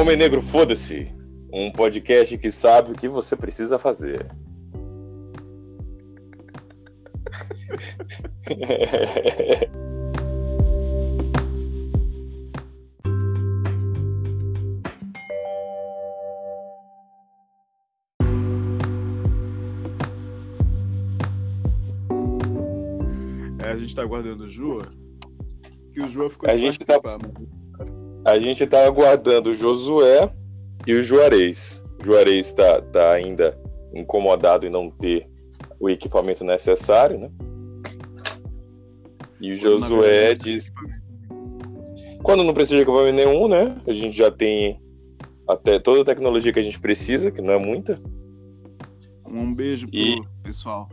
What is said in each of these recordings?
Homem Negro, foda-se. Um podcast que sabe o que você precisa fazer. É, a gente tá aguardando o Jua. Que o Jua ficou A de gente tá- participar, mano. A gente tá aguardando o Josué e o Juarez. O Juarez tá, tá ainda incomodado em não ter o equipamento necessário, né? E o Quando, Josué diz quando não precisa de equipamento nenhum, né? A gente já tem até toda a tecnologia que a gente precisa, que não é muita. Um beijo pro E- pessoal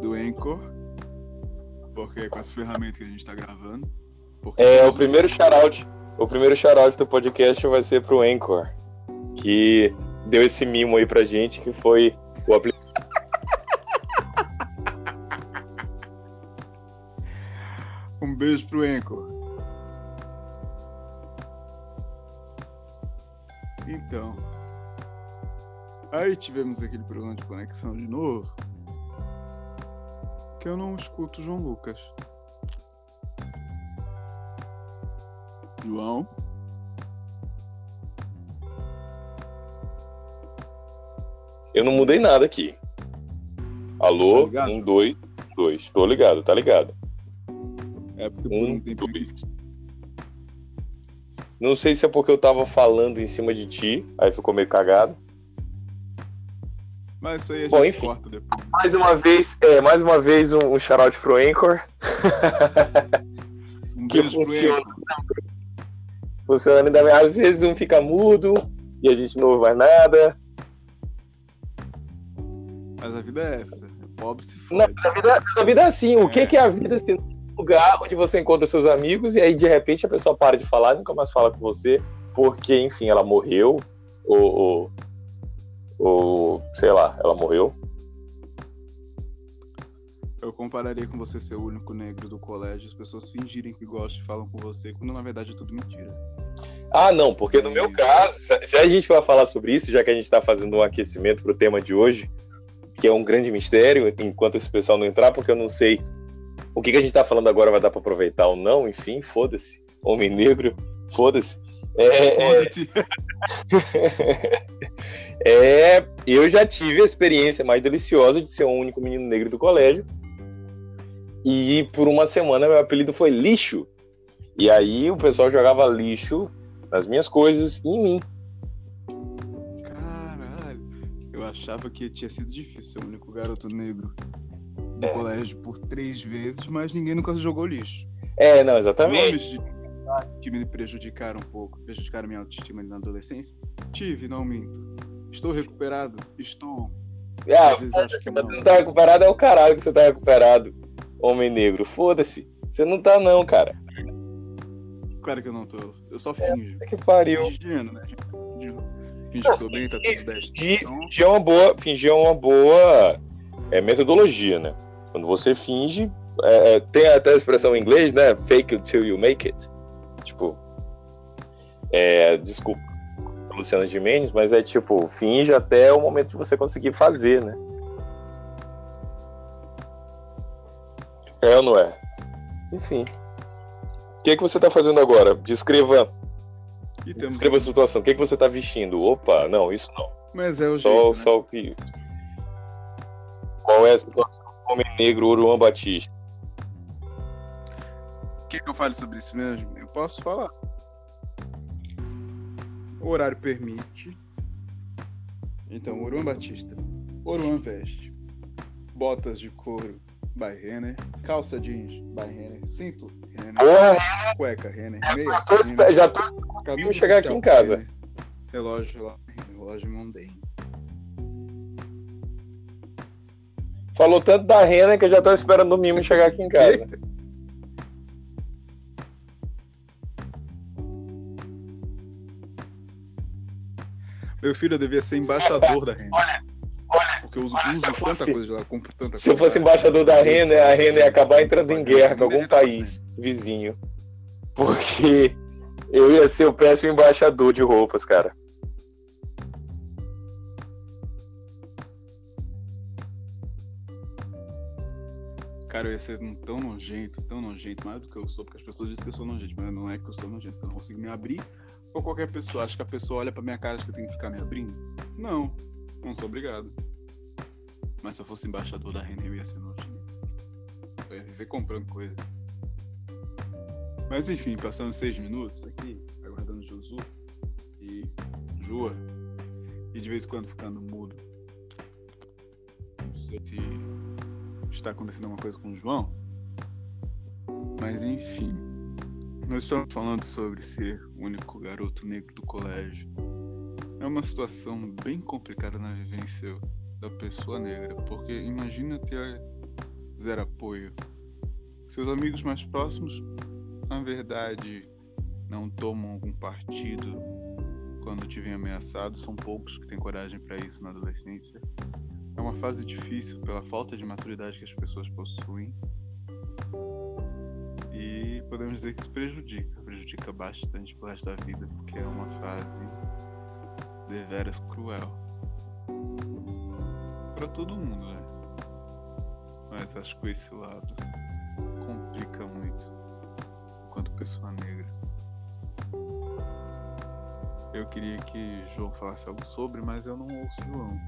do Anchor. Porque é com as ferramentas que a gente tá gravando. É, o primeiro shoutout, o primeiro shoutout do podcast vai ser pro Anchor, que deu esse mimo aí pra gente, que foi o aplicativo. Um beijo pro Anchor. Então. Aí tivemos aquele problema de conexão de novo. Que eu não escuto João Lucas. João? Eu não mudei nada aqui. Alô, Tá um, dois, dois. Tô ligado, tá ligado. É porque por Um, um tempo dois. Não sei se é porque eu tava falando em cima de ti, aí ficou meio cagado. Mas isso aí a Bom, gente enfim. corta depois. Mais uma vez, é, mais uma vez um, um shoutout pro Anchor. Um que beijo pro funciona. Anchor. Funciona ainda bem. Às vezes um fica mudo e a gente não ouve mais nada. Mas a vida é essa. O pobre se Não, fode. mas a vida, a vida é assim. O que, É. que é a vida se não é um lugar onde você encontra seus amigos e aí de repente a pessoa para de falar e nunca mais fala com você porque, enfim, ela morreu ou, ou, ou sei lá, ela morreu. Eu compararia com você ser o único negro do colégio, as pessoas fingirem que gostam e falam com você, quando na verdade é tudo mentira. Ah, não, porque no meu caso, se- a gente vai falar sobre isso, já que a gente está fazendo um aquecimento para o tema de hoje, que é um grande mistério, enquanto esse pessoal não entrar, porque eu não sei o que, que a gente está falando agora vai dar para aproveitar ou não, enfim, foda-se. Homem negro, foda-se. É, é, Foda-se. é, eu já tive a experiência mais deliciosa de ser o único menino negro do colégio. E por uma semana meu apelido foi lixo. E aí o pessoal jogava lixo nas minhas coisas e em mim. Caralho. Eu achava que tinha sido difícil ser o único garoto negro do É. colégio por três vezes, mas ninguém nunca jogou lixo. É, não, exatamente. Nomes de que me prejudicaram um pouco, prejudicaram minha autoestima ali na adolescência. Tive, não minto. Estou recuperado? Estou. Ah, você tá recuperado, é o caralho que você tá recuperado. Homem negro, foda-se. Você não tá, não, cara. Claro que eu não tô. Eu só finjo. Que pariu. Fingindo, né? Fingindo. Que tô bem, tá tudo 10. Fingir, Então, fingir é uma boa, fingir é uma boa é, metodologia, né? Quando você finge, é, é, tem até a expressão em inglês, né? Fake it till you make it. Tipo, é, desculpa, Luciana Gimenez, mas é tipo, finge até o momento de você conseguir fazer, né? É ou não é? Enfim. O que, que você tá fazendo agora? Descreva, descreva a situação. O que, que você tá vestindo? Opa, não, isso não. Mas é o Só, jeito, né? só o que. Qual é a situação do homem negro Oruan Batista? Quer que eu fale sobre isso mesmo? Eu posso falar. O horário permite. Então, Oruan Batista. Oruan veste. Botas de couro, by Renner. Calça jeans, by Renner. Cinto, Renner. Porra, Cueca, Renner. Meia, já tô, Renner. já tô Camisa chegar aqui em casa. Renner. Relógio, lá, Renner. Relógio Monday. Falou tanto da Rena que eu já tô esperando o mimo chegar aqui em casa. Meu filho, eu devia ser embaixador da Renner. olha, porque eu uso, ah, uso tanta coisa lá, compro tanta se coisa. Se eu fosse embaixador da Rena, a Rena ia acabar entrando em guerra com algum país vizinho. Porque eu ia ser o péssimo embaixador de roupas, cara. Cara, eu ia ser tão nojento, tão nojento, mais do que eu sou, porque as pessoas dizem que eu sou nojento, mas não é que eu sou nojento, eu não consigo me abrir. Ou qualquer pessoa, acha que a pessoa olha pra minha cara e acha que eu tenho que ficar me abrindo? Não, não sou obrigado. Mas se eu fosse embaixador da Renner, eu ia ser nojento. Eu ia viver comprando coisas. Mas enfim, passando seis minutos aqui, aguardando Josu e Jua, e de vez em quando ficando mudo. Não sei se está acontecendo alguma coisa com o João. Mas enfim, nós estamos falando sobre ser o único garoto negro do colégio. É uma situação bem complicada na vivência da pessoa negra, porque imagina ter zero apoio. Seus amigos mais próximos, na verdade, não tomam algum partido quando te vem ameaçado, são poucos que têm coragem para isso na adolescência. É uma fase difícil pela falta de maturidade que as pessoas possuem. E podemos dizer que isso prejudica, prejudica bastante pro resto da vida, porque é uma fase deveras cruel. Para todo mundo, né? Mas acho que esse lado complica muito enquanto pessoa negra. Eu queria que João falasse algo sobre, mas eu não ouço João.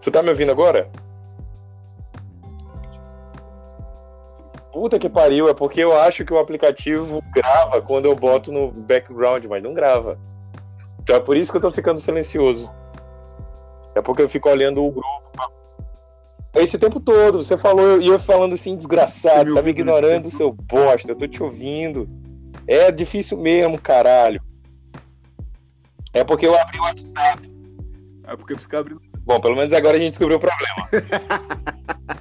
Tu tá me ouvindo agora? Puta que pariu, é porque eu acho que o aplicativo grava quando eu boto no background, mas não grava. Então é por isso que eu tô ficando silencioso. É porque eu fico olhando o grupo. Esse tempo todo, você falou e eu falando assim, desgraçado, me tá me ignorando, seu bosta, eu tô te ouvindo. É difícil mesmo, caralho. É porque eu abri o WhatsApp. É porque tu fica abrindo Bom, pelo menos agora a gente descobriu o problema.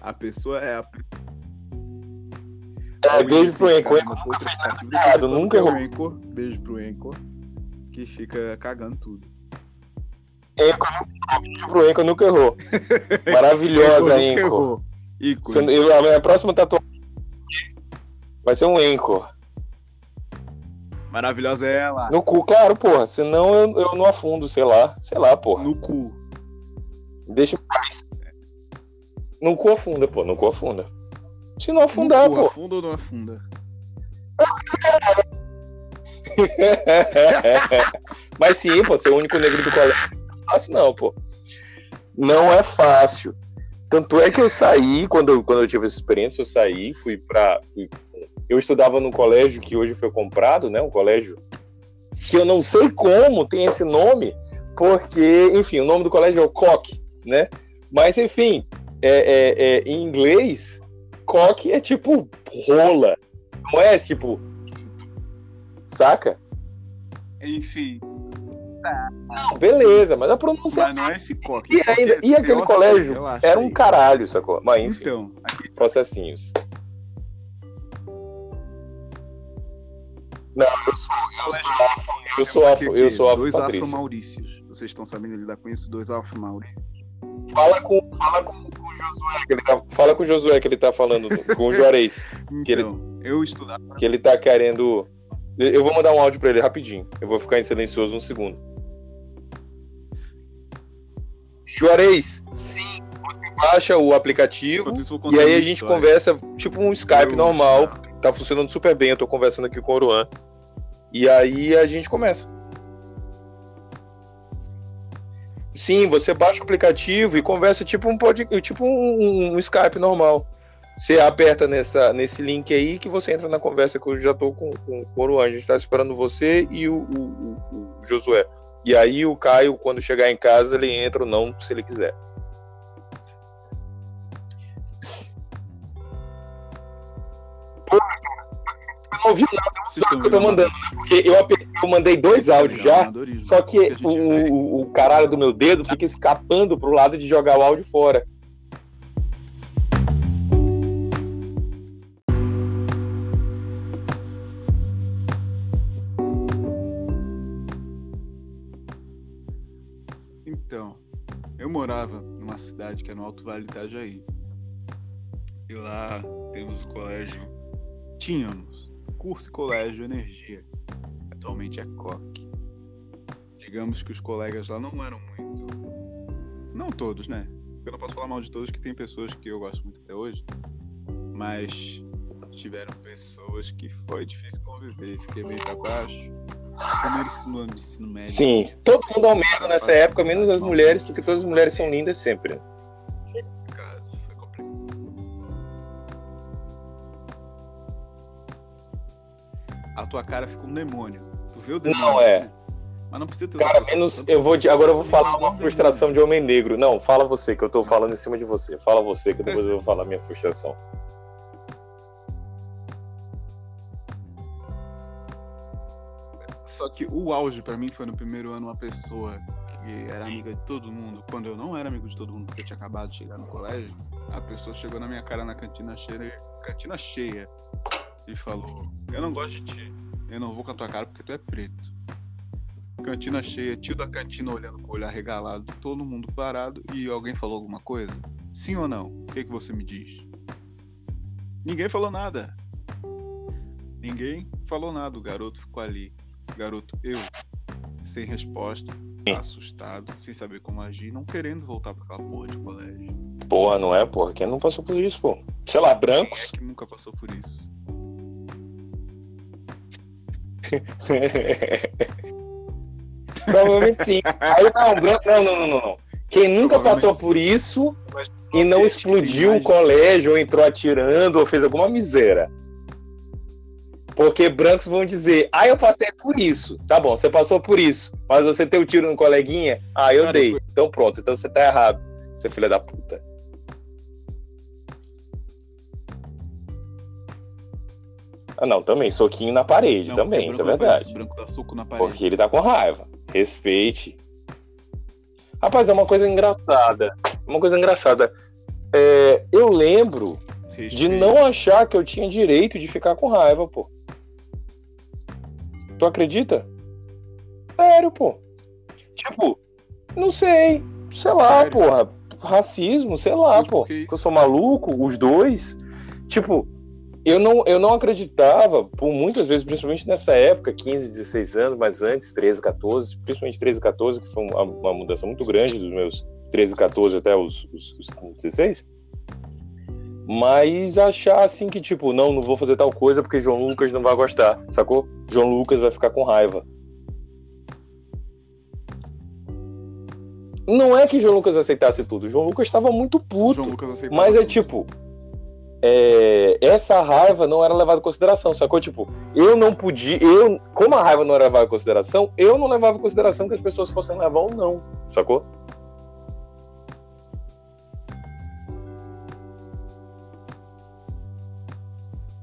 a pessoa é a. É, beijo pro Enco. Nunca fez nada nunca errou. Beijo pro Enco, que fica cagando tudo. Enco, pro Enco, nunca errou. Maravilhosa, Enco. Enco. A minha próxima tatuagem vai ser um Enco. Maravilhosa é ela. No cu, claro, porra. Senão eu, eu não afundo, sei lá. Sei lá, porra. No cu. Deixa mais. No cu afunda, pô. No cu afunda. Se não afundar, cu, pô. Afunda ou não afunda? Mas sim, pô, ser o único negro do colégio não é fácil, não, pô. Não é fácil. Tanto é que eu saí, quando, quando eu tive essa experiência, eu saí, fui pra. Eu estudava num colégio que hoje foi comprado, né? Um colégio que eu não sei como tem esse nome, porque, enfim, o nome do colégio é o Coque, né? Mas, enfim, é, é, é, em inglês, coque é tipo rola, não é tipo. Saca? Enfim. Não, beleza, mas a pronúncia. Mas não é esse coque. E, ainda, e aquele colégio era um caralho, sacou? Mas enfim. Então, aqui... processinhos. Não, eu sou, eu sou afro, eu sou afro, eu sou afro Dois afro Maurícios. Vocês estão sabendo lidar com isso? Dois afro Maurícios. Fala com, fala com, com o Josué, que ele tá, fala com o Josué que ele tá falando, com o Juarez. então, que ele, eu estudava. Que ele tá querendo. Eu vou mandar um áudio pra ele rapidinho. Eu vou ficar em silencioso um segundo. Juarez, sim, você baixa o aplicativo e aí a gente conversa tipo um Skype eu, normal. Cara tá funcionando super bem. Eu tô conversando aqui com o Oruan. E aí a gente começa. Sim, você baixa o aplicativo e conversa tipo um pod, tipo um, um, Skype normal. Você aperta nessa, nesse link aí que você entra na conversa que eu já tô com, com, com o Oruan. A gente tá esperando você e o, o, o Josué. E aí o Caio, quando chegar em casa, ele entra ou não, se ele quiser. não ouviu nada do que eu tô mandando, né? Porque eu, eu mandei dois áudios já, só que, que o, o caralho do meu dedo fica escapando pro lado de jogar o áudio fora. Morava numa cidade que é no Alto Vale Itajaí. E lá temos o colégio. Tínhamos Curso e Colégio Energia. Atualmente é COC. Digamos que os colegas lá não eram muito. Não todos, né? Eu não posso falar mal de todos, que tem pessoas que eu gosto muito até hoje. Mas tiveram pessoas que foi difícil conviver. Fiquei meio pra baixo. Médio. Sim, todo mundo ao medo nessa época, menos as mulheres, porque todas as mulheres são lindas sempre. A tua cara fica um demônio. Tu vê o demônio? Não é. Mas não precisa ter Cara, menos. Eu vou, agora eu vou falar uma frustração de homem negro. Não, fala você, que eu tô falando em cima de você. Fala você, que depois eu vou falar minha frustração. Só que o auge pra mim foi no primeiro ano uma pessoa que era amiga de todo mundo, quando eu não era amigo de todo mundo, porque eu tinha acabado de chegar no colégio, a pessoa chegou na minha cara na cantina cheia, cantina cheia e falou: Eu não gosto de ti, eu não vou com a tua cara porque tu é preto. Cantina cheia, tio da cantina olhando com o olhar regalado, todo mundo parado e alguém falou alguma coisa? Sim ou não? O que, que você me diz? Ninguém falou nada. Ninguém falou nada, o garoto ficou ali. Garoto, eu, sem resposta, assustado, sem saber como agir, não querendo voltar pra aquela porra de colégio. Porra, não é, porra? Quem não passou por isso, pô? Sei lá, Quem é brancos? que nunca passou por isso? Provavelmente sim. Aí não, branco, não, não, não, não. Quem nunca passou por sim. isso Mas e não explodiu o colégio, ou entrou atirando, ou fez alguma miséria. Porque brancos vão dizer, ah, eu passei por isso. Tá bom, você passou por isso. Mas você deu tiro no coleguinha? Ah, eu Cara, dei. foi- Então pronto, então você tá errado, seu filho da puta. Ah, não, também. Soquinho na parede, Não, também, porque isso é não verdade. Branco dá soco na parede. Porque ele tá com raiva. Respeite. Rapaz, é uma coisa engraçada. Uma coisa engraçada. É, eu lembro de Respeito. não achar que eu tinha direito de ficar com raiva, pô. Tu acredita? Sério, pô. Tipo, não sei. Sei lá, Sério? porra. Racismo, sei lá, Mas pô. que? Eu sou maluco, os dois. Tipo, eu não, eu não acreditava, por muitas vezes, principalmente nessa época, 15, 16 anos, mas antes, 13, 14, principalmente 13, 14, que foi uma, uma mudança muito grande dos meus 13, 14 até os, os, os 15, 16. Mas achar assim que, tipo, não, não vou fazer tal coisa porque João Lucas não vai gostar, sacou? João Lucas vai ficar com raiva. Não é que João Lucas aceitasse tudo, João Lucas estava muito puto. João Lucas aceitava Mas é tudo. tipo, é, essa raiva não era levada em consideração, sacou? Tipo, eu não podia, eu, como a raiva não era levada em consideração, eu não levava em consideração que as pessoas fossem levar ou não, sacou?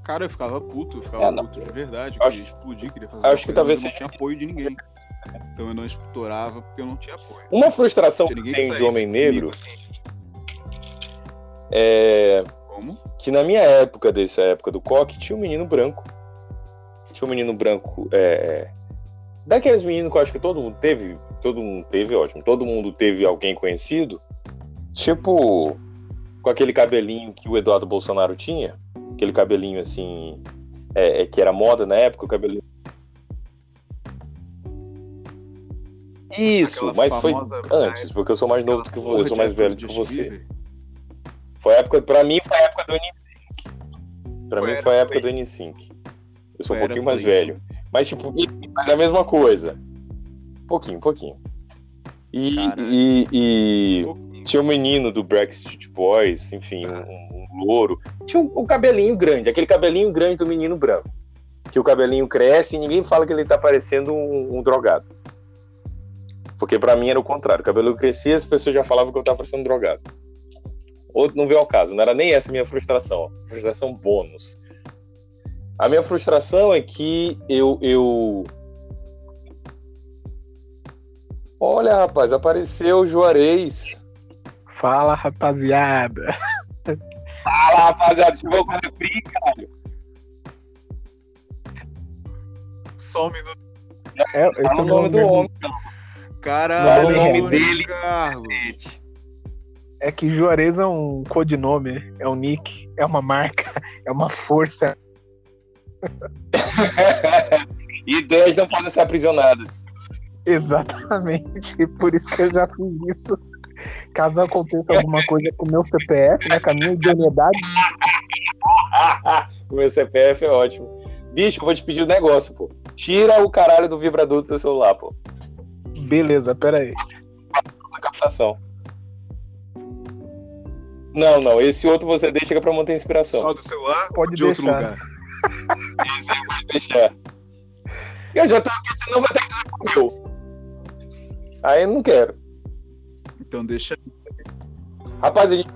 Cara, eu ficava puto, eu ficava É, não. puto de verdade. Eu Acho- queria explodir, queria fazer acho alguma que coisa, talvez eu não tinha apoio de ninguém. Então eu não explorava porque eu não tinha apoio. Uma frustração que tem de homem comigo, negro assim. é Como? que na minha época, dessa época do coque, tinha um menino branco. Tinha um menino branco, é, daqueles meninos que eu acho que todo mundo teve, todo mundo teve, ótimo, todo mundo teve alguém conhecido, tipo, com aquele cabelinho que o Eduardo Bolsonaro tinha, aquele cabelinho assim, é, é, que era moda na época, o cabelinho. Isso, Aquela mas foi antes, porque eu sou mais novo do que você, eu sou mais velho do do que você. Foi época, pra mim foi a época do N5. Pra Foi mim foi a época do Play. N5. Eu sou um Foi era pouquinho mais Play. velho. Mas tipo, mas é a mesma coisa. Pouquinho, pouquinho. E, Cara. e, e. tinha um menino do Backstreet Boys, enfim, um, um- louro. Tinha um, um cabelinho grande, aquele cabelinho grande do menino branco. Que o cabelinho cresce e ninguém fala que ele tá parecendo um, um drogado. Porque pra mim era o contrário. O cabelo crescia, as pessoas já falavam que eu tava parecendo um drogado. Outro não veio ao caso, não era nem essa minha frustração. ó. Frustração bônus. A minha frustração é que eu, eu. Olha, rapaz, apareceu Juarez. Fala, rapaziada. Fala, rapaziada, chegou com a frio, caralho. Só um minuto. É, esse Fala é o nome do homem. Caralho, Fala o nome dele. Carlos. É que Juarez é um codinome, é um nick, é uma marca, é uma força. Ideias não podem ser aprisionadas. Exatamente, por isso que eu já fiz isso. Caso aconteça alguma coisa com o meu CPF, né, com a minha idoneidade, o meu CPF é ótimo. Bicho, eu vou te pedir um negócio, pô. Tira o caralho do vibrador do teu celular, pô. beleza, pera aí. Captação. Não, não. Esse outro você deixa que é pra manter a inspiração. Só do celular Pode de outro deixar. lugar? Pode deixar. Eu já tô aqui, senão vai ter que dar com o meu. Aí eu não quero. Então deixa. Rapaz, a gente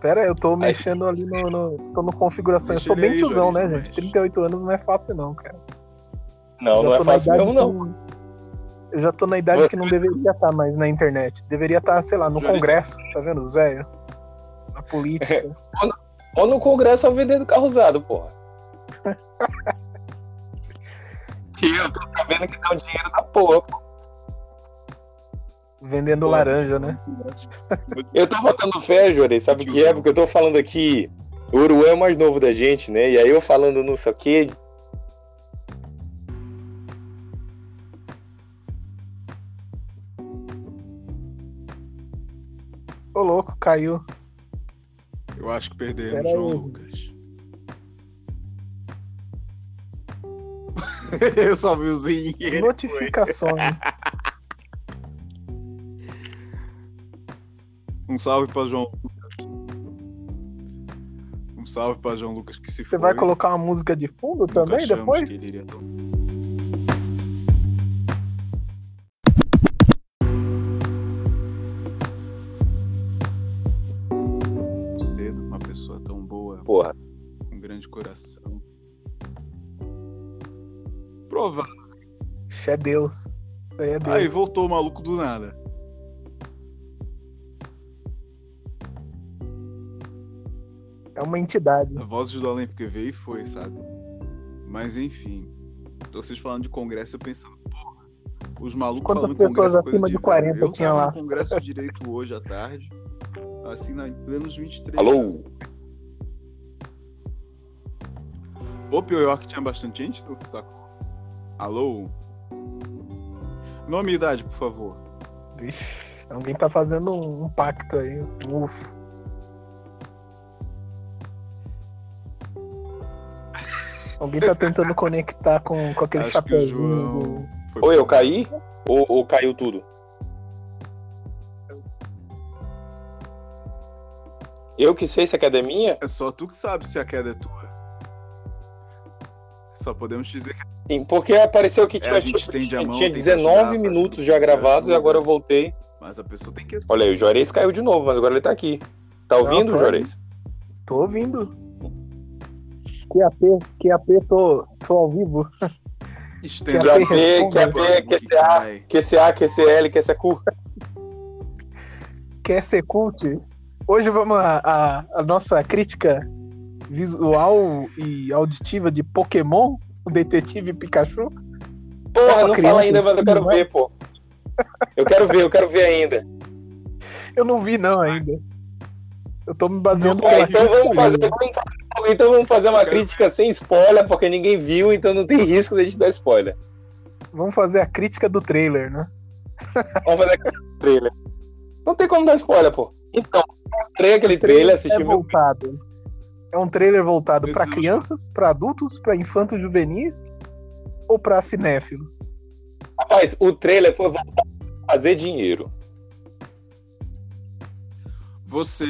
Pera aí, eu tô mexendo ali no, no- tô no configuração. Deixa eu sou bem aí, tiozão, né, gente? mas- 38 anos não é fácil, não, cara. Não, não é fácil idade mesmo, não. que- Eu já tô na idade Você- que não deveria estar mais na internet. Deveria estar, sei lá, no Juarez- Congresso, tá vendo, os velhos? Na política. Ou no Congresso ou vendendo carro usado, porra. Tio, eu tô sabendo que dá um dinheiro da porra. pô. Vendendo laranja, né? Eu tô botando fé, Juarez, sabe o que é? Porque eu tô falando aqui. O Uruguai é o mais novo da gente, né? E aí eu falando não sei o quê. Ô, louco, caiu. Eu acho que perdemos, Pera João aí. Lucas. eu só vi o zinho. Notificações. Um salve pra João Lucas. Um salve pra João Lucas que se Você foi. vai colocar uma música de fundo Nunca também depois? que ele iria Cedo, uma pessoa tão boa, Porra. com grande coração. Provável. Ixi, É Deus. Isso aí é Deus. Aí voltou o maluco do nada. É uma entidade. A voz do além porque veio e foi, sabe? Mas enfim. Vocês falando de congresso, eu pensando, porra, os malucos Quantas falando pessoas congresso é acima de 40 velho. eu tinha lá? congresso de direito hoje à tarde, assim, na, em plenos 23. Alô? Ô, Pio York tinha bastante gente, tu sacou? Alô? Nome e idade, por favor. Vixe, alguém tá fazendo um, pacto aí. Um Alguém tá tentando conectar com, com aquele Acho chapéuzinho. João. do- Ou eu caí? Ou, ou caiu tudo? Eu que sei se a queda é minha? É só tu que sabe se a queda é tua. Só podemos dizer que Sim, porque apareceu que É, tinha, a gente estende a mão, tinha tenta 19 ajudar, minutos já gravados e agora eu voltei. mas a pessoa tem que Olha aí, o Juarez caiu de novo, mas agora ele tá aqui. Tá ouvindo, tô Juarez? Tô ouvindo. QAP, QAP, tô, tô ao vivo. Estende que já agora vê, que QCA. cai. QCA, QCL, QCQ. Quer ser cult? Hoje vamos a, a, a nossa crítica visual e auditiva de Pokémon, o Detetive Pikachu. Porra, não criança, fala ainda, mas eu quero é? ver, pô. Eu quero ver, eu quero ver ainda. Eu não vi não ainda. Eu tô me baseando Não, É, então vamos fazer, crítica. vamos fazer- então vamos fazer uma crítica sem spoiler, porque ninguém viu, então não tem risco de a gente dar spoiler. Vamos fazer a crítica do trailer, né? Vamos fazer aquele trailer. Não tem como dar spoiler, pô. Então, entrei aquele trailer, assisti é meu. voltado. É um trailer voltado pra Preciso- crianças, pra adultos, pra infantos juvenis ou pra cinéfilos? Rapaz, o trailer foi voltado pra fazer dinheiro. Você.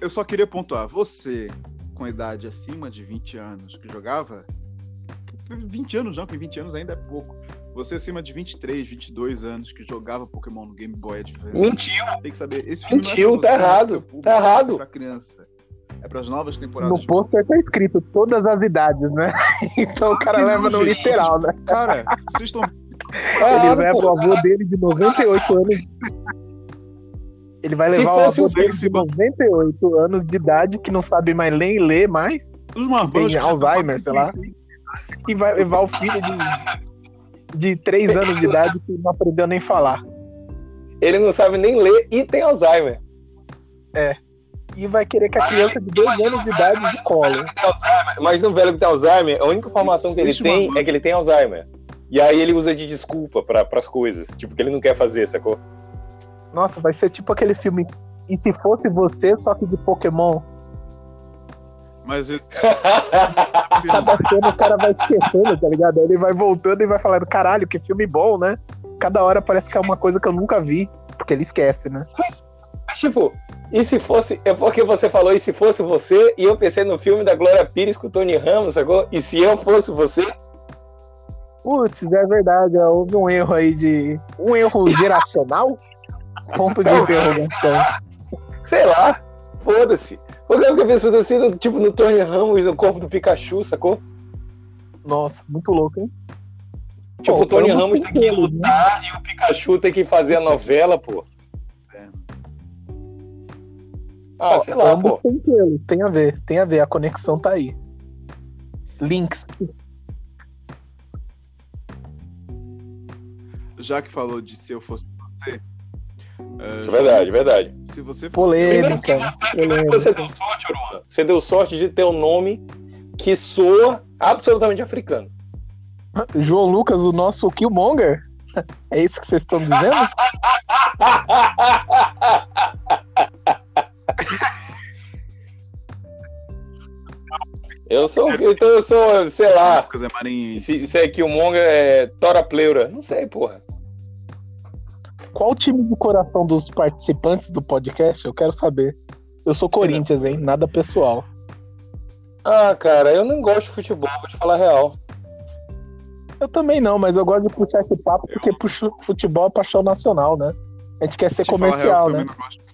Eu só queria pontuar. Você, com idade acima de 20 anos, que jogava. 20 anos não, porque 20 anos ainda é pouco. Você acima de 23, 22 anos, que jogava Pokémon no Game Boy Advance. Mentiu, Tem que saber. Esse filme Mentiu, não é pra tá você, não é errado, pro seu público, tá é errado. ser Pra criança. É pras novas temporadas. No pôster tá escrito todas as idades, né? Então o cara leva no literal, né? Cara, vocês estão. tá Ele errado, leva o avô dele de 98 anos. Ele vai levar o fosse avô o dele Félix de 98 anos de idade, que não sabe mais nem ler mais, Os marmanjos. tem Alzheimer, sei lá. E vai levar o filho de, de 3 anos de idade que não aprendeu nem falar. Ele não sabe nem ler e tem Alzheimer. E vai querer que a criança de 2 anos de idade de colo. Mas no velho que tem Alzheimer, a única informação que ele tem é que ele tem Alzheimer. E aí ele usa de desculpa para as coisas. Tipo, que ele não quer fazer, sacou? Nossa, vai ser tipo aquele filme. E se fosse você, só que de Pokémon? Mas eu... Cada cena o cara vai esquecendo, tá ligado? Ele vai voltando e vai falando, caralho, que filme bom, né? Cada hora parece que é uma coisa que eu nunca vi. Porque ele esquece, né? tipo, e se fosse. É porque você falou, e se fosse você, e eu pensei no filme da Glória Pires com o Tony Ramos, sacou? E se eu fosse você? Putz, é verdade, houve um erro aí de. Um erro geracional? Ponto de interrogação. Sei lá, foda-se. Eu fiquei pensando assim, tipo, no Tony Ramos, no corpo do Pikachu, sacou? Nossa, muito louco, hein? Tipo, Pô, o Tony Ramos tem que né? lutar e o Pikachu tem que fazer a novela, pô. Ah, Ó, sei lá, pô. tem pelo, tem a ver, tem a ver, a conexão tá aí. Links. Já que falou de se eu fosse você. É verdade, verdade. Se você fosse. Polêmica. Você deu sorte, Aruan. Você deu sorte de ter um nome que soa absolutamente africano. João Lucas, o nosso Killmonger? É isso que vocês estão dizendo? Eu sou, então eu sou, sei lá, Lucas é maranhense. se, se é Killmonger é Tora Pleura. Não sei, porra. Qual o time de coração dos participantes do podcast? Eu quero saber. Eu sou Corinthians, hein? Nada pessoal. Ah, cara, eu não gosto de futebol, vou te falar a real. Eu também não, mas eu gosto de puxar esse papo porque puxo- futebol é paixão nacional, né? A gente quer ser Te comercial, real, né? gosto.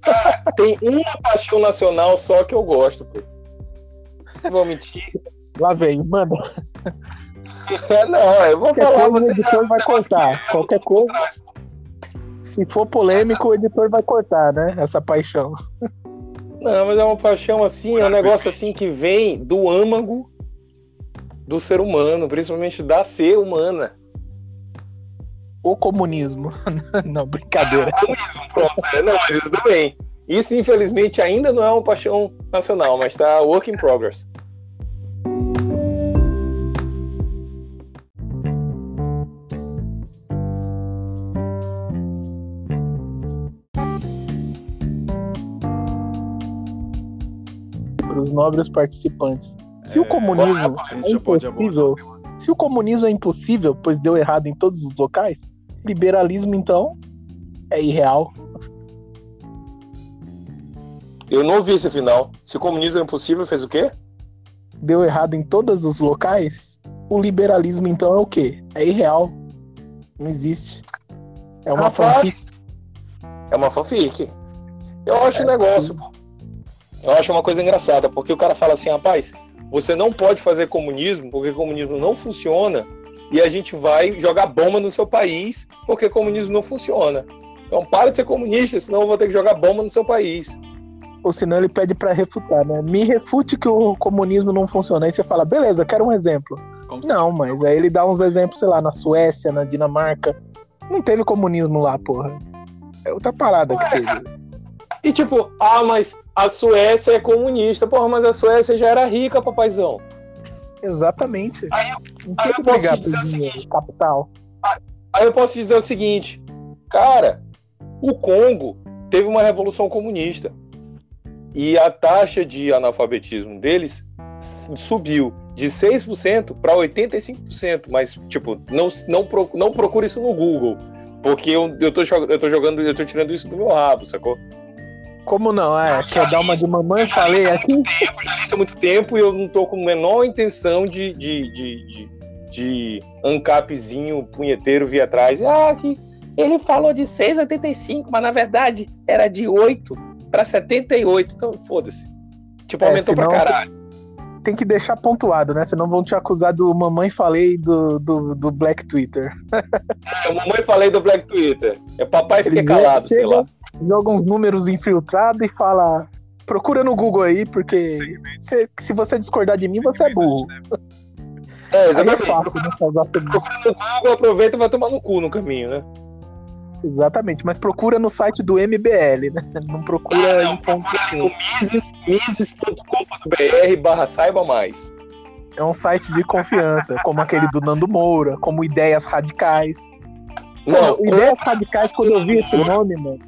Tem uma paixão nacional só que eu gosto, pô. Não vou mentir. Lá vem, manda. Não, eu vou Qualquer falar, coisa o você editor vai cortar. Qualquer coisa. Se for polêmico, o editor vai cortar, né? Essa paixão. Não, mas é uma paixão assim, é um negócio assim que vem do âmago do ser humano, principalmente da ser humana. O comunismo. não, brincadeira. Pronto, é, não, mas isso também. Isso, infelizmente, ainda não é uma paixão nacional, mas tá work in progress. Nobres participantes. Se o É, comunismo A é impossível, se o comunismo é impossível, pois deu errado em todos os locais, liberalismo então é irreal. Eu não vi esse final. Se o comunismo é impossível, fez o quê? Deu errado em todos os locais, o liberalismo então é o quê? É irreal. Não existe. É uma Rapaz, fanfic. É uma fanfic. Eu acho um negócio, pô. Eu acho uma coisa engraçada, porque o cara fala assim, rapaz, você não pode fazer comunismo porque comunismo não funciona e a gente vai jogar bomba no seu país porque comunismo não funciona. Então para de ser comunista, senão eu vou ter que jogar bomba no seu país. Ou senão ele pede pra refutar, né? Me refute que o comunismo não funciona. Aí você fala, beleza, quero um exemplo. Como se- Não, mas aí ele dá uns exemplos, sei lá, na Suécia, na Dinamarca. Não teve comunismo lá, porra. É outra parada que teve. E tipo, ah, mas a Suécia é comunista. Porra, mas a Suécia já era rica, papaizão. Exatamente. Aí não aí eu posso te dizer o dinheiro, capital. Aí eu posso te dizer o seguinte, cara, o Congo teve uma revolução comunista e a taxa de analfabetismo deles subiu de 6% para 85%, mas tipo, não não não procura isso no Google, porque eu, eu, tô, eu tô jogando, eu tô tirando isso do meu rabo, sacou? Como não? É, quer dar uma de mamãe? Falei aqui. Isso há muito tempo e eu não tô com a menor intenção de de, de, de, de ancapzinho punheteiro vir atrás. Ah, que ele falou de 6,85, mas na verdade era de 8 para 78. Então, foda-se. Tipo, É, aumentou senão- pra caralho. Tem que deixar pontuado, né? Senão vão te acusar do mamãe falei do, do, do Black Twitter. Eu mamãe falei do Black Twitter. É papai Ele calado, sei chega, lá. Joga uns números infiltrados e fala. Procura no Google aí, porque se, se você discordar de mim, você é burro. É, Aí é exatamente. fácil, né? Procura no Google, aproveita e vai tomar no cu no caminho, né? Exatamente, mas procura no site do MBL, né? Não procura Ah, não, em fonte No mises, mises.com.br barra saiba mais. É um site de confiança, como aquele do Nando Moura, como Ideias Radicais. Não, Ideias Radicais, quando eu vi esse nome, mano.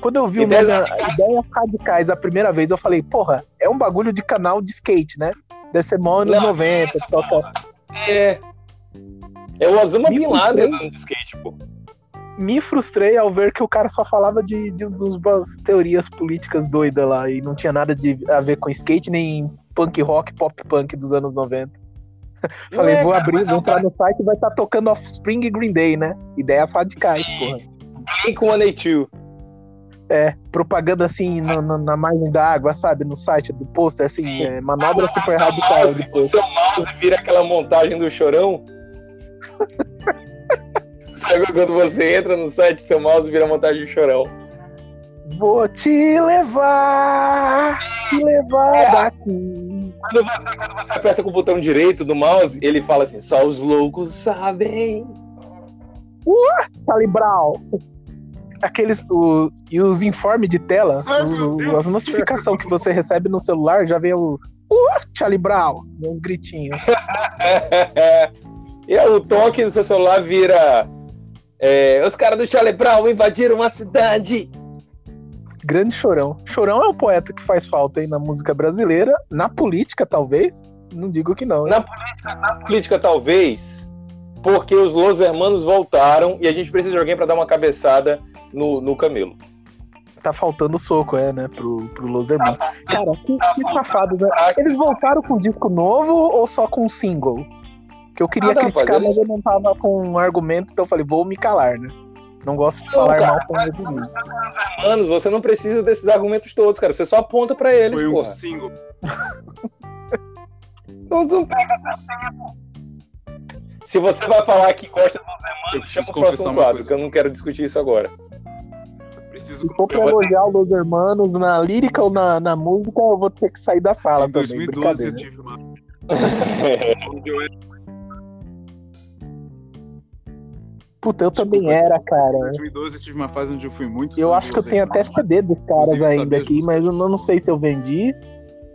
Quando eu vi o nome Ideias Radicais a primeira vez, eu falei, porra, é um bagulho de canal de skate, né? Deve ser mó anos Não, 90, isso, toca- porra. é. É o Osama Me Bin Laden no skate, pô. me frustrei ao ver que o cara só falava de, de umas teorias políticas doidas lá e não tinha nada de, a ver com skate nem punk rock, pop punk dos anos 90. Falei, é, vou cara, abrir, é vou entrar cara- no site e vai estar tocando Offspring e Green Day, né? Ideias radicais, porra. Blink 182. É, propaganda assim no- no- na margem da água, sabe? No site do pôster, assim, é, manobra super radical. Mouse, o seu mouse vira aquela montagem do chorão. Sabe quando você entra no site, seu mouse vira montagem do chorão? Vou te levar, te levar daqui. Quando você, quando você aperta com o botão direito do mouse, ele fala assim: só os loucos sabem. Charlie Brown. Aqueles. O, e os informes de tela, Ai, meu o- Deus as notificações que você recebe no celular já vem o. Uh, Charlie Brown, uns gritinhos. e o toque do seu celular vira. é, os caras do Charlie Brown invadiram uma cidade. Grande chorão. Chorão é um poeta que faz falta aí na música brasileira, na política, talvez. Não digo que não. hein? Na política, talvez, porque os Los Hermanos voltaram e a gente precisa de alguém pra dar uma cabeçada no, no camelo. Tá faltando soco, é, né, pro, pro Los Hermanos. Cara, que, que safado, né? Eles voltaram com disco novo ou só com single? Que eu queria Ah, não, criticar, rapaz, mas eu não tava com um argumento, então eu falei, vou me calar, né? Não gosto de Não, falar cara, mal sem argumento. Hermanos, você não precisa desses argumentos todos, cara. Você só aponta pra eles, Foi um porra. single. Não, não pega Se você vai falar que gosta do Eu chama preciso o confessar próximo uma quadro, coisa. que eu não quero discutir isso agora. Preciso Se for pra elogiar o Los Hermanos na lírica ou na, na música, eu vou ter que sair da sala Em também. 2012 eu tive uma. onde eu era Puta, eu Desculpa, também era, Em cara. 2012 eu tive uma fase onde eu fui muito. Eu acho que eu tenho até. CD dos caras ainda aqui, mas eu não, não sei se eu vendi,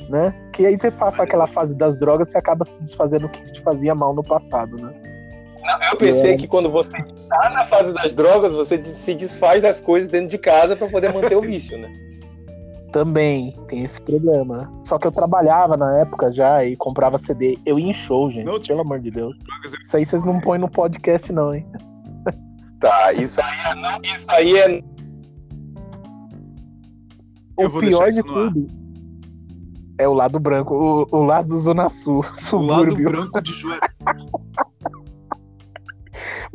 né? Que aí você passa aquela fase das drogas, você acaba se desfazendo do que te fazia mal no passado, né? Eu pensei que quando você tá na fase das drogas, você se desfaz das coisas dentro de casa pra poder manter o vício, né? Também tem esse problema. Só que eu trabalhava na época já e comprava CD. Eu ia em show, gente. Não, tipo, Pelo amor de Deus. Isso aí vocês não põem no podcast, não, hein? Tá, isso aí é. Não, isso aí é. Eu o vou pior deixar de ar. tudo é o lado branco, o, o lado Zona Sul, O lado subúrbio. branco de Juarez.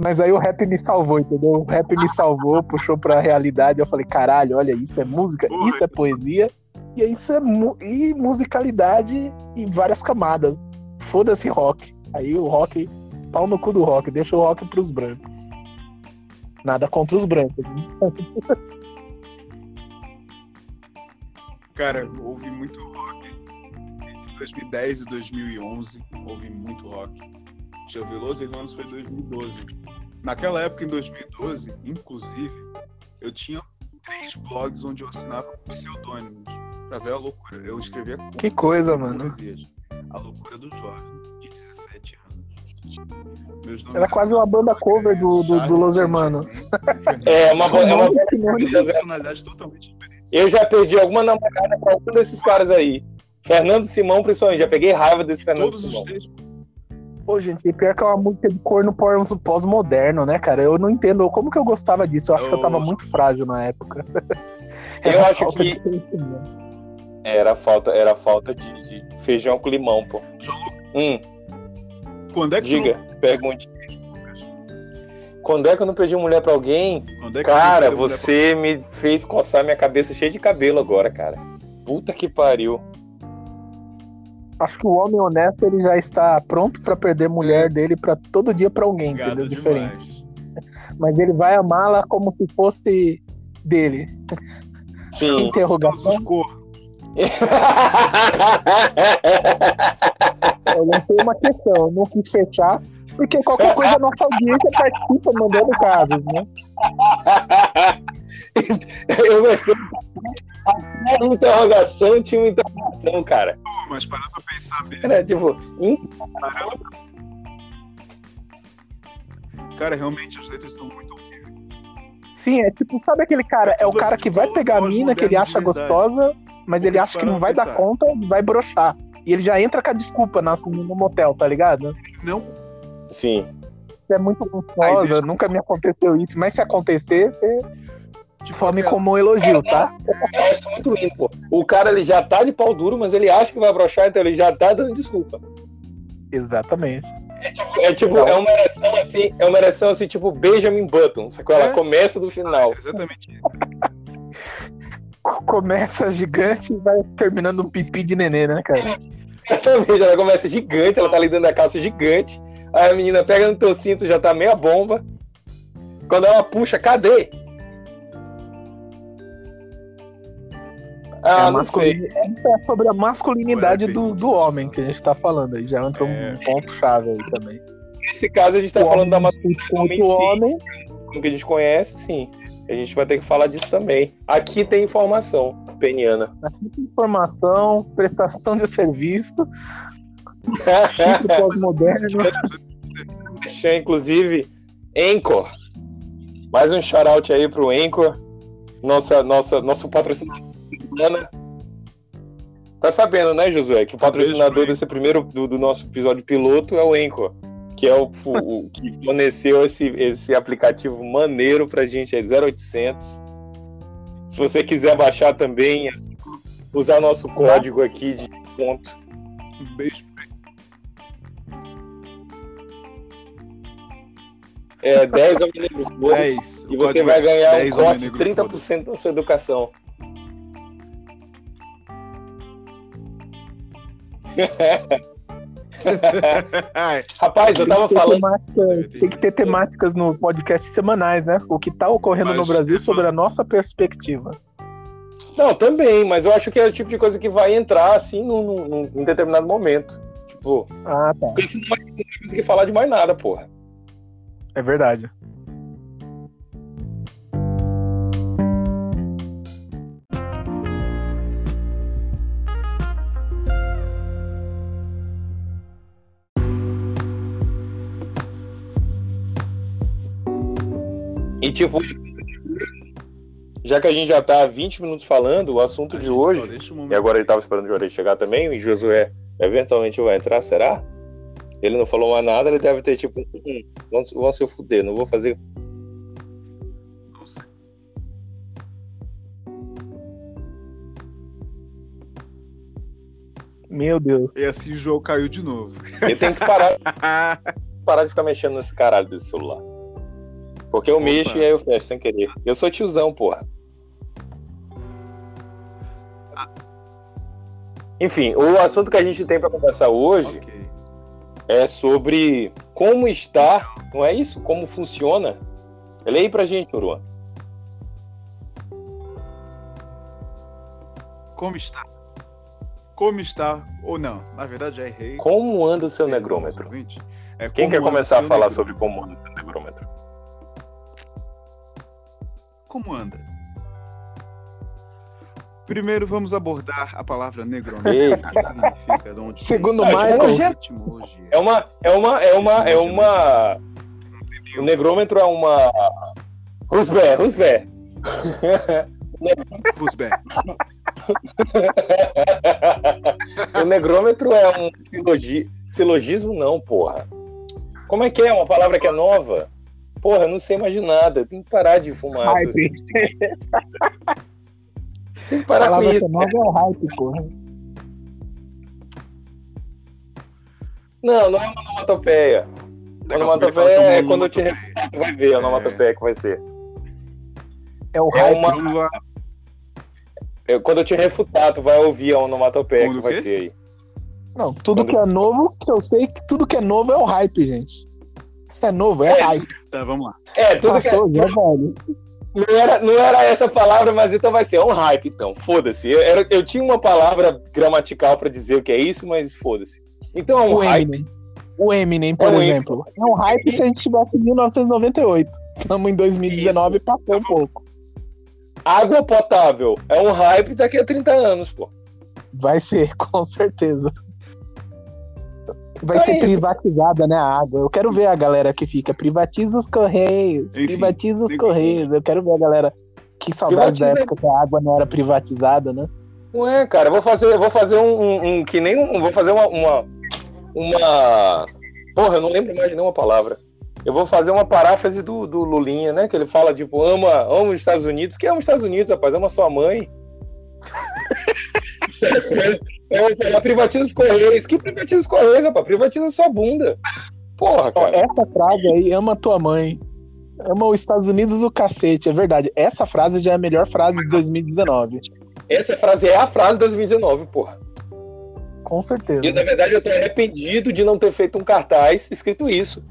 Mas aí o rap me salvou, entendeu? O rap me salvou, puxou pra realidade. Eu falei, caralho, olha, isso é música, isso é poesia, e isso é mu e musicalidade em várias camadas. Foda-se rock. Aí o rock, pau no cu do rock, deixa o rock pros brancos. Nada contra os brancos. né? Cara, houve muito rock. Entre 2010 e 2011, houve muito rock. Ouvi Los Hermanos foi em 2012. Naquela época, em 2012, inclusive, eu tinha três blogs onde eu assinava pseudônimos. Pra ver a loucura. Eu escrevia Que coisa, mano. poesias. A loucura do jovem, de 17 anos. Meus nomes Era quase uma banda cover do- do- do Los Hermanos. É uma, é uma Uma personalidade totalmente diferente. Eu já perdi alguma namorada pra algum desses caras aí. Fernando Simão, principalmente. Já peguei raiva desse Fernando Todos os Simão. três Pô, gente, e pior que é uma música de corno pós- pós-moderno, né, cara? Eu não entendo como que eu gostava disso. Eu acho que eu tava Eu- muito frágil na época. Eu Era acho que-. Era falta, era falta de, de feijão com limão, pô. Hum, Quando é que diga, pergunte. Quando é que eu não perdi mulher pra alguém? tu... É Cara, tu você me fez coçar minha cabeça cheia de cabelo agora, cara. Puta que pariu. Acho que o homem honesto ele já está pronto pra perder a mulher dele pra todo dia pra alguém, Gado entendeu? Diferente. demais. Mas ele vai amá-la como se fosse dele. Sim. Interrogação. os corpos. Eu lancei uma questão, eu não quis fechar, porque qualquer coisa a nossa audiência participa mandando casos, né? eu gostei. A interrogação tinha uma interrogação cara. Pô, mas parando pra pensar mesmo, Era tipo, cara, realmente as letras são muito horríveis. Sim, é tipo, sabe aquele cara? É o cara que vai pegar a mina que ele acha gostosa, mas ele acha que não vai dar conta e vai broxar. E ele já entra com a desculpa na- no motel, tá ligado? Não, sim. Você é muito gostosa, nunca me aconteceu isso, mas se acontecer, você some aquela- como um elogio, tá? Eu acho isso muito lindo, pô. O cara ele já tá de pau duro, mas ele acha que vai broxar, então ele já tá dando desculpa. Exatamente. É tipo, é, tipo, Não. é uma ereção assim, é uma ereção assim, tipo Benjamin Button, sacou? Ela É. começa do final. Exatamente isso. Começa gigante e vai terminando um pipi de nenê, né, cara? Exatamente, ela começa gigante, ela tá ali dentro da calça gigante. Aí a menina pega no teu cinto, já tá meia bomba. Quando ela puxa, cadê? Ah, sei. masculini- é sobre a masculinidade do, do homem que a gente tá falando aí. Já entra É. um ponto chave aí também. Nesse caso, a gente tá O falando da homem homem outro cis. homem. masculinidade que a gente conhece, sim. A gente vai ter que falar disso também. Aqui tem informação peniana. Aqui tem informação, prestação de serviço, chifre pós-moderno. Inclusive, Anchor. Mais um shout-out aí pro Anchor. Nossa, nossa, nosso patrocinador. Ana. Tá sabendo, né, Josué? Que o patrocinador desse primeiro do, do nosso episódio piloto é o Anchor. Que é o, o- o que forneceu esse, esse aplicativo maneiro pra gente, é 0800. Se você quiser baixar também, é usar nosso código aqui de desconto. Um beijo. É 10 homem negro foda 10. E você vai ganhar um 10 corte homem de negro, 30% da sua educação. Rapaz, eu tava Tem falando. temática- tem que ter temáticas no podcast semanais, né? O que tá ocorrendo no Mas, Brasil Stefano- sobre a nossa perspectiva. Não, também, mas eu acho que é o tipo de coisa que vai entrar assim num, num, num determinado momento. Tipo, Ah, tá. porque senão não vai conseguir falar de mais nada, porra. É verdade. E tipo, já que a gente já tá há 20 minutos falando, o assunto a de hoje. um E agora ele tava esperando o Juarez chegar também, e Josué eventualmente vai entrar, será? Ele não falou mais nada, ele deve ter tipo, "Hum, vão, vão se fuder, não vou fazer. Não sei. Meu Deus. E assim o João caiu de novo. Ele tem que parar, parar de ficar mexendo nesse caralho desse celular. Porque eu Opa. mexo e aí eu fecho sem querer. Eu sou tiozão, porra. Enfim, o assunto que a gente tem pra conversar hoje ok. é sobre como está, não é isso? Como funciona. Leia aí pra gente, Uruan. Como está? Como está? Ou não? Na verdade, já errei. Como anda o seu negrômetro? É Quem quer começar a falar negrômetro. sobre como anda o seu negrômetro? Como anda? Primeiro vamos abordar a palavra. Eita. O que significa? De onde Segundo Michael, já- etimologia. É uma, é uma, é uma, é uma. O negrômetro é uma. Rusbé, Rusbé. Rusbé. o negrômetro é um silogi... silogismo, não, porra. Como é que é? Uma palavra que é nova? Porra, eu não sei mais de nada. Tem que parar de fumar. Tem que parar com isso. é nova é o hype, porra. Não, não é uma onomatopeia. Onomatopeia é uma quando eu te onomatopeia. refutar, tu vai ver a onomatopeia que vai ser. É o É hype. uma- lá. Eu- quando eu te refutar, tu vai ouvir a onomatopeia Quando que vai ser aí. Não, tudo que é novo, que eu sei que tudo que é novo é o hype, gente. É novo, é É, hype. Tá, vamos lá. É, tudo que é, Passou, já é velho. não, era, não era essa palavra, mas então vai ser é um hype, então. Foda-se. Eu, era- eu tinha uma palavra gramatical pra dizer o que é isso, mas foda-se. Então é um O hype. Eminem. O Eminem, por É o exemplo. É um hype se a gente estivesse em 1998. Estamos em 2019 e passou um pouco. Água potável é um hype daqui a 30 anos, pô. Vai ser, com certeza. Vai Então ser é isso. privatizada, né, a água. Eu quero ver a galera que fica, privatiza os Correios, Enfim, privatiza os Correios. Eu quero ver a galera. Que saudade da Privatiza- época que a água não era privatizada, né? Não é, cara, eu vou fazer, eu vou fazer um, um- um- que nem um, vou fazer uma, uma uma porra, eu não lembro mais de nenhuma palavra. Eu vou fazer uma paráfrase do, do Lulinha, né? Que ele fala tipo, ama, ama os Estados Unidos. Quem ama os Estados Unidos, rapaz? Ama sua mãe. É, é, privatiza os Correios. Que privatiza os Correios, rapaz? Privatiza sua bunda. Porra, cara. essa frase aí, ama tua mãe. Ama os Estados Unidos o cacete, é verdade. Essa frase já é a melhor frase de 2019. Essa frase é a frase de 2019, porra. Com certeza. E na verdade eu tô arrependido de não ter feito um cartaz escrito isso.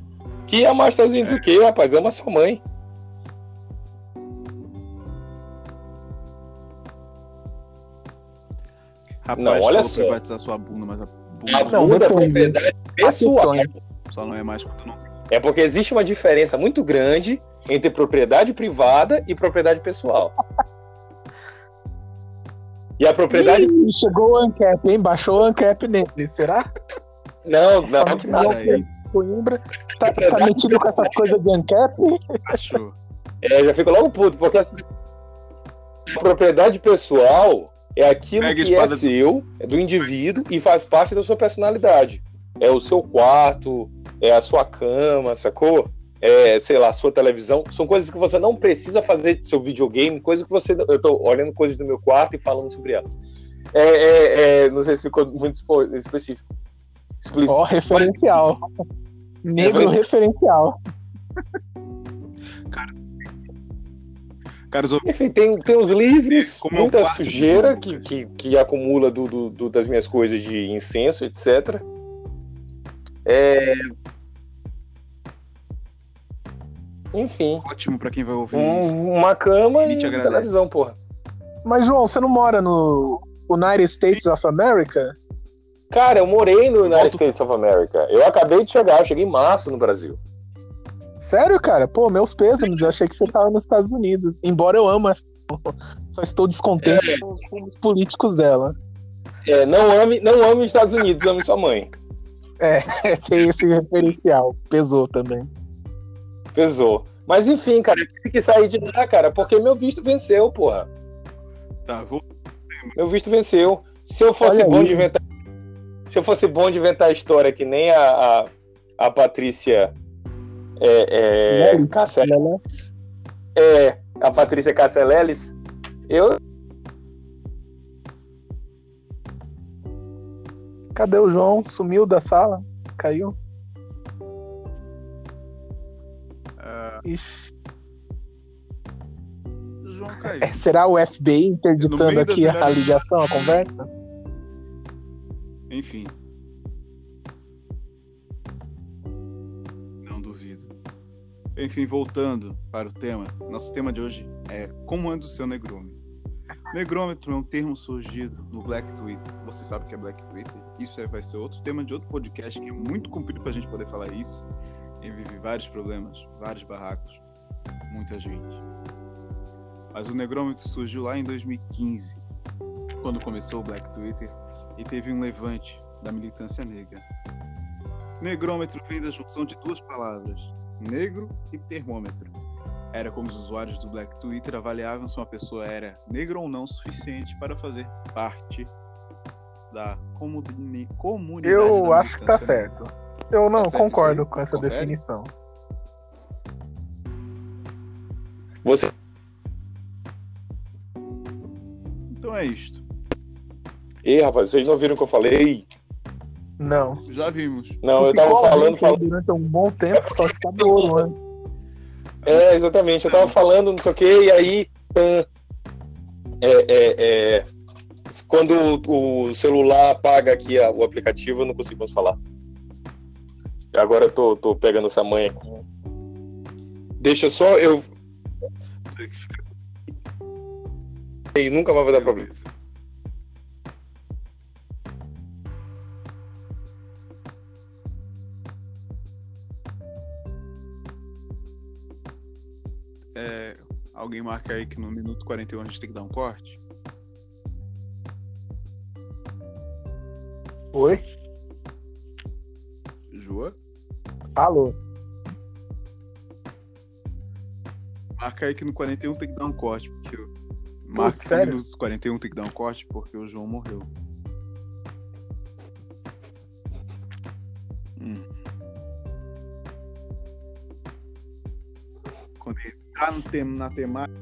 Que amar os Estados Unidos o quê, rapaz? Ama sua mãe. Rapaz, Não, olha só. privatizar sua bunda, mas a A bunda Não, bunda é propriedade pessoal. questões. só não é mais quando não É porque existe uma diferença muito grande entre propriedade privada e propriedade pessoal. E a propriedade. Ih, chegou o ANCAP, hein? Baixou o ANCAP nele, será? Não, não, Só que não. aí. Coimbra tá, tá metido com essas coisas de ANCAP? achou. É, já fico logo puto, porque a propriedade pessoal é aquilo que é seu, é do indivíduo e faz parte da sua personalidade. É o seu quarto, é a sua cama, sacou? É, sei lá, a sua televisão. São coisas que você não precisa fazer do seu videogame, coisas que você. Eu tô olhando coisas do meu quarto e falando sobre elas. É, é, é, não sei se ficou muito específico. Explícito. Ó, referencial. Negro referencial. Caros ouvintes, Enfim, tem, tem os livros, Como muita sujeira jogo, que, cara. que, que acumula do, do- do- das minhas coisas de incenso, etc. É... Enfim, ótimo pra quem vai ouvir um- isso. uma cama e agradece. televisão, porra. Mas, João, você não mora no United States of America? Cara, eu morei no United Volto- States of America. Eu acabei de chegar, eu cheguei em março no Brasil. Sério, cara? Pô, meus pêsames, eu achei que você tava nos Estados Unidos. Embora eu amo essa só estou descontente com os políticos dela. É, não ame, não ame os Estados Unidos, ame sua mãe. É, tem esse referencial. Pesou também. Pesou. Mas enfim, cara, eu tive que sair de lá, cara, porque meu visto venceu, porra. Tá, vou... Meu visto venceu. Se eu fosse Olha bom aí. de inventar. Se eu fosse bom de inventar história que nem a, a, a Patrícia. É, é, é, a Patrícia Casseleles, eu. Cadê o João? Sumiu da sala? Caiu? ah, Ixi. João caiu. É, será o FBI interditando aqui a ligação, a conversa? Enfim. Enfim, voltando para o tema. Nosso tema de hoje é como anda o seu negrômetro. Negrômetro é um termo surgido no Black Twitter. Você sabe o que é Black Twitter? Isso vai ser outro tema de outro podcast que é muito comprido para a gente poder falar isso. Envolve vários problemas, vários barracos, muita gente. Mas o negrômetro surgiu lá em 2015, quando começou o Black Twitter e teve um levante da militância negra. Negrômetro vem da junção de duas palavras, negro e termômetro. Era como os usuários do Black Twitter avaliavam se uma pessoa era negra ou não o suficiente para fazer parte da comuni comunidade. Eu da acho que tá certo. Eu não Tá certo concordo com essa Confere? definição. Você. Então é isto. Ih, rapaz, vocês não viram o que eu falei? Não. Já vimos. Não, eu tava falando, falando. durante um bom tempo, só está ouro, né? É, exatamente. Eu tava falando, não sei o que, e aí. pã, é, é, é, quando o, celular apaga aqui a- o aplicativo, eu não consigo mais falar. Agora eu tô, tô pegando essa manha aqui. Deixa só eu. E nunca mais vai dar problema. É, alguém marca aí que no minuto 41 a gente tem que dar um corte? Oi? Joa? Alô? Marca aí que no 41 tem que dar um corte, porque. Marca no sério? minuto 41 tem que dar um corte porque o João morreu. Tá tem- na temática.